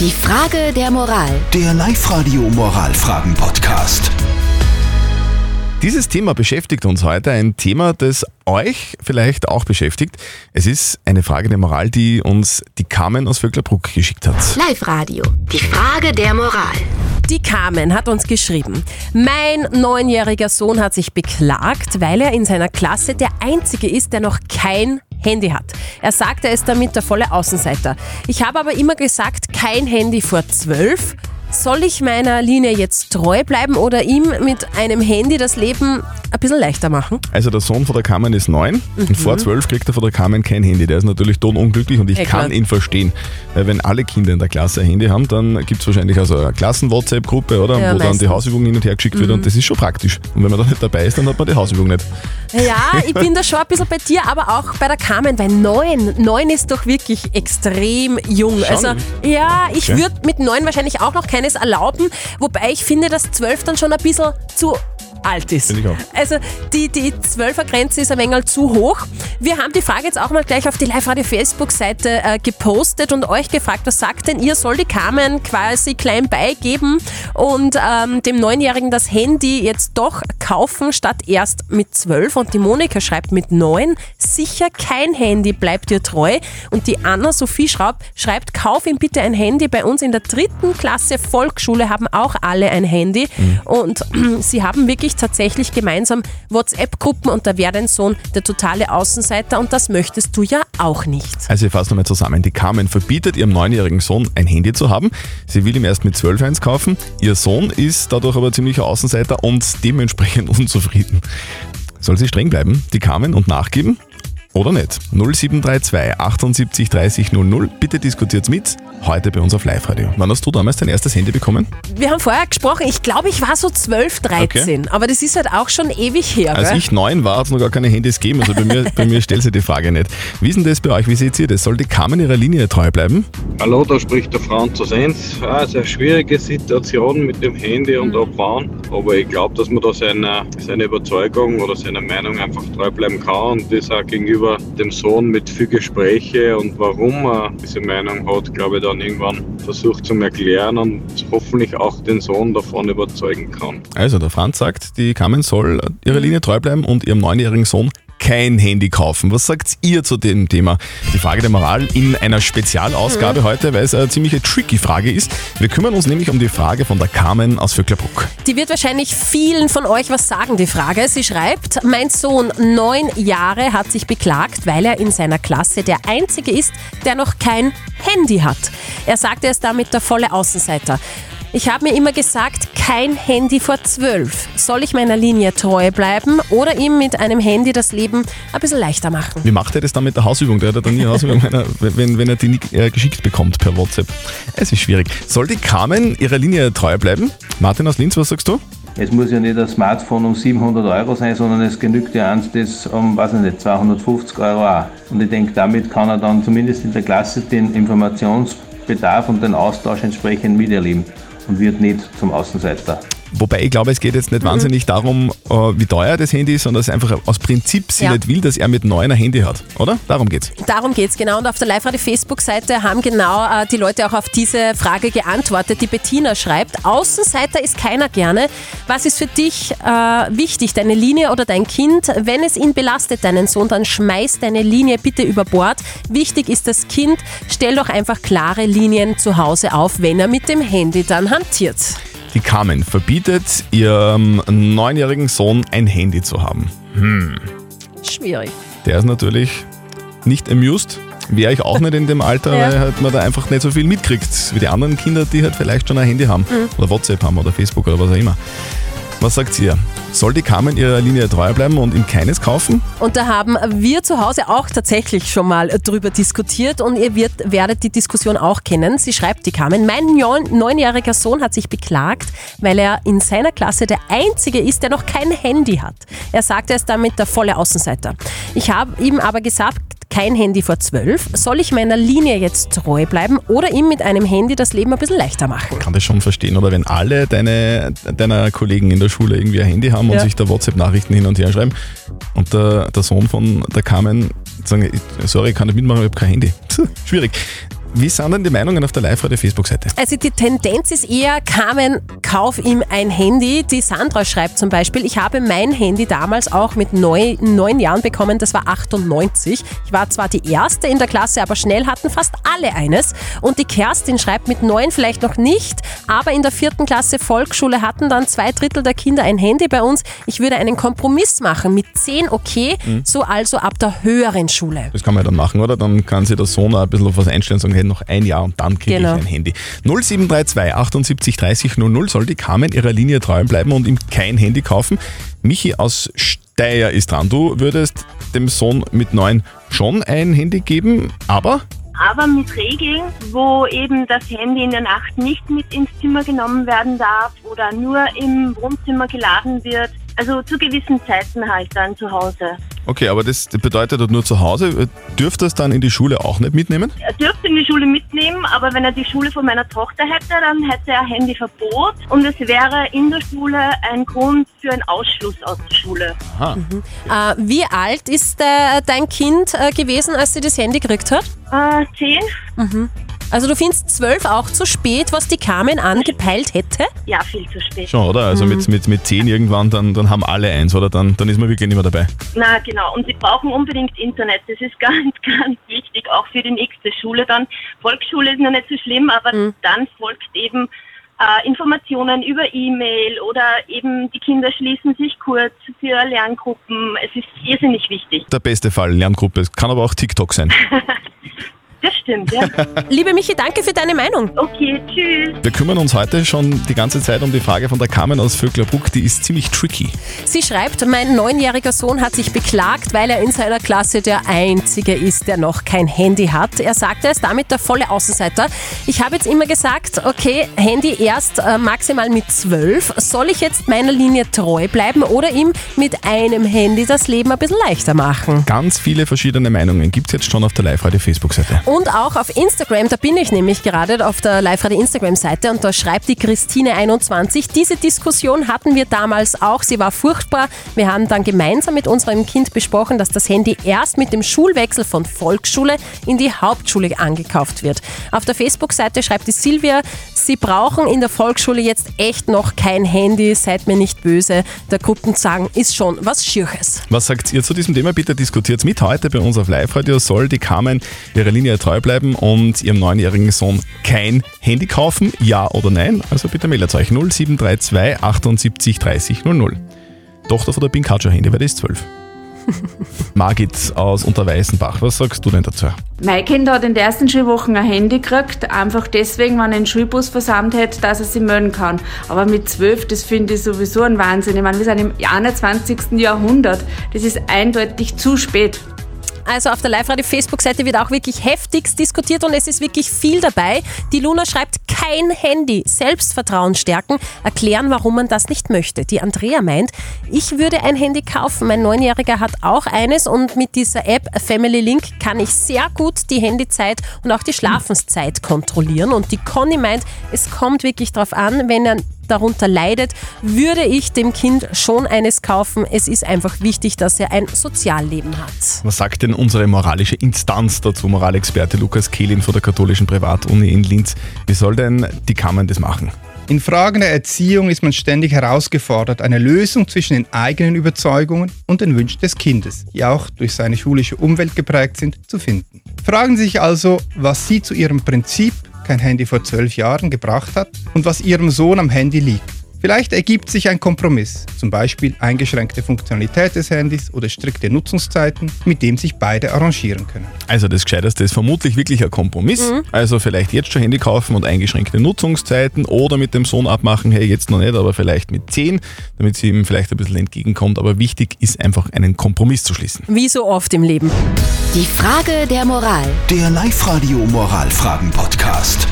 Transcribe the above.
Die Frage der Moral. Der Live-Radio Moralfragen-Podcast. Dieses Thema beschäftigt uns heute, ein Thema, das euch vielleicht auch beschäftigt. Es ist eine Frage der Moral, die uns die Carmen aus Vöcklerbruck geschickt hat. Live-Radio. Die Frage der Moral. Die Carmen hat uns geschrieben, mein neunjähriger Sohn hat sich beklagt, weil er in seiner Klasse der Einzige ist, der noch kein Handy hat. Er sagt, er ist damit der volle Außenseiter. Ich habe aber immer gesagt, kein Handy vor zwölf. Soll ich meiner Linie jetzt treu bleiben oder ihm mit einem Handy das Leben ein bisschen leichter machen? Also der Sohn von der Carmen ist neun und vor zwölf kriegt er von der Carmen kein Handy. Der ist natürlich unglücklich und ich Ja, kann ihn verstehen. Weil wenn alle Kinder in der Klasse ein Handy haben, dann gibt es wahrscheinlich also eine Klassen-WhatsApp-Gruppe, oder? Ja, wo dann die meistens. Mhm. Hausübung hin und her geschickt wird und das ist schon praktisch. Und wenn man da nicht dabei ist, dann hat man die Hausübung nicht. Ja, ich bin da schon ein bisschen bei dir, aber auch bei der Carmen, weil neun, neun ist doch wirklich extrem jung. Schon? Also ja, ich Okay. würde mit neun wahrscheinlich auch noch keines erlauben, wobei ich finde, dass zwölf dann schon ein bisschen zu alt ist. Finde ich auch. Also die, die 12er Grenze ist ein wenig zu hoch. Wir haben die Frage jetzt auch mal gleich auf die Live-Radio Facebook-Seite äh, gepostet und euch gefragt, was sagt denn ihr? Soll die Carmen quasi klein beigeben und ähm, dem Neunjährigen das Handy jetzt doch kaufen statt erst mit 12? Und die Monika schreibt mit 9, sicher kein Handy, bleibt dir treu. Und die Anna-Sophie schreibt, schreibt, kauf ihm bitte ein Handy. Bei uns in der dritten Klasse Volksschule haben auch alle ein Handy. Und sie haben wirklich tatsächlich gemeinsam WhatsApp-Gruppen und da wäre dein Sohn der totale Außenseiter und das möchtest du ja auch nicht. Also ich fasse nochmal zusammen. Die Carmen verbietet ihrem neunjährigen Sohn ein Handy zu haben. Sie will ihm erst mit 12 eins kaufen. Ihr Sohn ist dadurch aber ziemlicher Außenseiter und dementsprechend unzufrieden. Soll sie streng bleiben, die Carmen, und nachgeben? Oder nicht? 0732 78 30 00. Bitte diskutiert mit. Heute bei uns auf Live-Radio. Wann hast du damals dein erstes Handy bekommen? Wir haben vorher gesprochen, ich glaube, ich war so 12, 13, aber das ist halt auch schon ewig her. Als gell? ich neun war, hat es noch gar keine Handys gegeben. Also bei mir, bei mir stellt sich die Frage nicht. Wie ist denn das bei euch? Wie seht ihr das? Soll die Carmen ihrer Linie treu bleiben? Hallo, da spricht der Franz aus Enz. Ah, sehr schwierige Situation mit dem Handy und Abfahren. Aber ich glaube, dass man da seiner, seiner Überzeugung oder seiner Meinung einfach treu bleiben kann und das auch gegenüber dem Sohn mit viel Gespräche und warum er diese Meinung hat, glaube ich, dann irgendwann versucht zu erklären und hoffentlich auch den Sohn davon überzeugen kann. Also, der Franz sagt, die Carmen soll ihrer Linie treu bleiben und ihrem neunjährigen Sohn kein Handy kaufen. Was sagt ihr zu dem Thema? Die Frage der Moral in einer Spezialausgabe heute, weil es eine ziemlich tricky Frage ist. Wir kümmern uns nämlich um die Frage von der Carmen aus Vöcklerbruck. Die wird wahrscheinlich vielen von euch was sagen, die Frage. Sie schreibt, mein Sohn, neun Jahre, hat sich beklagt, weil er in seiner Klasse der Einzige ist, der noch kein Handy hat. Er sagt, er ist damit der volle Außenseiter. Ich habe mir immer gesagt, kein Handy vor zwölf. Soll ich meiner Linie treu bleiben oder ihm mit einem Handy das Leben ein bisschen leichter machen? Wie macht er das dann mit der Hausübung? Der hat ja dann nie eine Hausübung, wenn er, wenn, wenn er die nicht äh, geschickt bekommt per WhatsApp. Es ist schwierig. Soll die Carmen ihrer Linie treu bleiben? Martin aus Linz, was sagst du? Es muss ja nicht ein Smartphone um 700 Euro sein, sondern es genügt ja eins, das um, weiß ich nicht, 250 Euro auch. Und ich denke, damit kann er dann zumindest in der Klasse den Informationsbedarf und den Austausch entsprechend miterleben und wird nicht zum Außenseiter. Wobei ich glaube, es geht jetzt nicht wahnsinnig darum, äh, wie teuer das Handy ist, sondern dass einfach aus Prinzip sie Ja. nicht will, dass er mit neun ein Handy hat, oder? Darum geht's. Darum geht's genau. Und auf der Live-Radio-Facebook-Seite haben genau äh, die Leute auch auf diese Frage geantwortet. Die Bettina schreibt, Außenseiter ist keiner gerne. Was ist für dich äh, wichtig, deine Linie oder dein Kind? Wenn es ihn belastet, deinen Sohn, dann schmeiß deine Linie bitte über Bord. Wichtig ist das Kind. Stell doch einfach klare Linien zu Hause auf, wenn er mit dem Handy dann hantiert. Die Carmen verbietet ihrem neunjährigen Sohn ein Handy zu haben. Schwierig. Der ist natürlich nicht amused. Wäre ich auch nicht in dem Alter, Ja. weil halt man da einfach nicht so viel mitkriegt, wie die anderen Kinder, die halt vielleicht schon ein Handy haben. Mhm. Oder WhatsApp haben oder Facebook oder was auch immer. Was sagt ihr? Soll die Carmen ihrer Linie treu bleiben und ihm keines kaufen? Und da haben wir zu Hause auch tatsächlich schon mal drüber diskutiert und ihr wird, werdet die Diskussion auch kennen. Sie schreibt, die Carmen, mein neun, neunjähriger Sohn hat sich beklagt, weil er in seiner Klasse der Einzige ist, der noch kein Handy hat. Er sagt, er ist damit der volle Außenseiter. Ich habe ihm aber gesagt, kein Handy vor zwölf. Soll ich meiner Linie jetzt treu bleiben oder ihm mit einem Handy das Leben ein bisschen leichter machen? kann das schon verstehen, oder wenn alle deine, deiner Kollegen in der Schule irgendwie ein Handy haben und Ja. sich da WhatsApp-Nachrichten hin und her schreiben und der, der Sohn von der Carmen sagen, sorry, ich kann nicht mitmachen, ich habe kein Handy. Schwierig. Wie sind denn die Meinungen auf der Live-Radio-Facebook-Seite? Also die Tendenz ist eher, Carmen, kauf ihm ein Handy. Die Sandra schreibt zum Beispiel, ich habe mein Handy damals auch mit neun, neun Jahren bekommen, das war 98. Ich war zwar die Erste in der Klasse, aber schnell hatten fast alle eines. Und die Kerstin schreibt, mit neun vielleicht noch nicht, aber in der vierten Klasse Volksschule hatten dann zwei Drittel der Kinder ein Handy bei uns. Ich würde einen Kompromiss machen, mit zehn okay, so also ab der höheren Schule. Das kann man ja dann machen, oder? Dann kann sich der Sohn auch ein bisschen auf was einstellen und sagen, noch ein Jahr und dann kriege Genau. ich ein Handy. 0732 78 30 00 soll die Carmen ihrer Linie treu bleiben und ihm kein Handy kaufen. Michi aus Steyr ist dran. Du würdest dem Sohn mit neun schon ein Handy geben, aber aber mit Regeln, wo eben das Handy in der Nacht nicht mit ins Zimmer genommen werden darf oder nur im Wohnzimmer geladen wird. Also zu gewissen Zeiten halt dann zu Hause. okay, aber das bedeutet halt nur zu Hause. Dürft ihr es dann in die Schule auch nicht mitnehmen? Er dürfte in die Schule mitnehmen, aber wenn er die Schule von meiner Tochter hätte, dann hätte er Handyverbot und es wäre in der Schule ein Grund für einen Ausschluss aus der Schule. Aha. Äh, wie alt ist äh, dein Kind äh, gewesen, als sie das Handy gekriegt hat? Äh, zehn? Also du findest zwölf auch zu spät, was die Carmen angepeilt hätte? Ja, viel zu spät. Schon, oder? Also mit, mit, mit zehn irgendwann, dann, dann haben alle eins, oder? Dann, dann ist man wirklich nicht mehr dabei. Na genau, und sie brauchen unbedingt Internet. Das ist ganz, ganz wichtig, auch für die nächste Schule dann. Volksschule ist noch nicht so schlimm, aber dann folgt eben äh, Informationen über E-Mail oder eben die Kinder schließen sich kurz für Lerngruppen. Es ist irrsinnig wichtig. Der beste Fall, Lerngruppe. Es kann aber auch TikTok sein. Das stimmt, ja. Liebe Michi, danke für deine Meinung. Okay, tschüss. Wir kümmern uns heute schon die ganze Zeit um die Frage von der Carmen aus Vöcklerbruck. Die ist ziemlich tricky. Sie schreibt, mein neunjähriger Sohn hat sich beklagt, weil er in seiner Klasse der Einzige ist, der noch kein Handy hat. Er sagt, er ist damit der volle Außenseiter. Ich habe jetzt immer gesagt, okay, Handy erst äh, maximal mit zwölf. Soll ich jetzt meiner Linie treu bleiben oder ihm mit einem Handy das Leben ein bisschen leichter machen? Ganz viele verschiedene Meinungen gibt es jetzt schon auf der Live-Radio-Facebook-Seite. Und auch auf Instagram, da bin ich nämlich gerade auf der Live-Radio Instagram-Seite und da schreibt die Christine21, diese Diskussion hatten wir damals auch, sie war furchtbar. Wir haben dann gemeinsam mit unserem Kind besprochen, dass das Handy erst mit dem Schulwechsel von Volksschule in die Hauptschule angekauft wird. Auf der Facebook-Seite schreibt die Silvia, sie brauchen in der Volksschule jetzt echt noch kein Handy, seid mir nicht böse. Der Gruppenzwang ist schon was Schirches. Was sagt ihr zu diesem Thema? Bitte diskutiert mit heute bei uns auf Live-Radio. Soll die Carmen ihrer Linie treu bleiben und ihrem neunjährigen Sohn kein Handy kaufen? Ja oder nein? Also bitte meldet euch 0732 78 30 00. Tochter von der Pinkacho Handy, weil die ist 12. Margit aus Unterweißenbach, was sagst du denn dazu? Mein Kind hat in den ersten Schulwochen ein Handy gekriegt, einfach deswegen, wenn er einen Schulbus versammelt hat, dass er sich melden kann. Aber mit zwölf, das finde ich sowieso ein Wahnsinn. Ich meine, wir sind im 21. Jahrhundert. Das ist eindeutig zu spät. Also auf der Live-Radio-Facebook-Seite wird auch wirklich heftigst diskutiert und es ist wirklich viel dabei. Die Luna schreibt, kein Handy, Selbstvertrauen stärken, erklären, warum man das nicht möchte. Die Andrea meint, ich würde ein Handy kaufen. Mein Neunjähriger hat auch eines und mit dieser App Family Link kann ich sehr gut die Handyzeit und auch die Schlafenszeit kontrollieren. Und die Conny meint, es kommt wirklich darauf an, wenn er darunter leidet, würde ich dem Kind schon eines kaufen. Es ist einfach wichtig, dass er ein Sozialleben hat. Was sagt denn unsere moralische Instanz dazu, Moralexperte Lukas Kehlin von der katholischen Privatuni in Linz? Wie soll denn die Kammern das machen? In Fragen der Erziehung ist man ständig herausgefordert, eine Lösung zwischen den eigenen Überzeugungen und den Wünschen des Kindes, die auch durch seine schulische Umwelt geprägt sind, zu finden. Fragen Sie sich also, was Sie zu Ihrem Prinzip, kein Handy vor zwölf Jahren, gebracht hat und was Ihrem Sohn am Handy liegt. Vielleicht ergibt sich ein Kompromiss, zum Beispiel eingeschränkte Funktionalität des Handys oder strikte Nutzungszeiten, mit dem sich beide arrangieren können. Also das Gescheiteste ist vermutlich wirklich ein Kompromiss. Also vielleicht jetzt schon Handy kaufen und eingeschränkte Nutzungszeiten oder mit dem Sohn abmachen, hey, jetzt noch nicht, aber vielleicht mit 10, damit sie ihm vielleicht ein bisschen entgegenkommt. Aber wichtig ist einfach einen Kompromiss zu schließen. Wie so oft im Leben. Die Frage der Moral. Der Live-Radio Moralfragen-Podcast.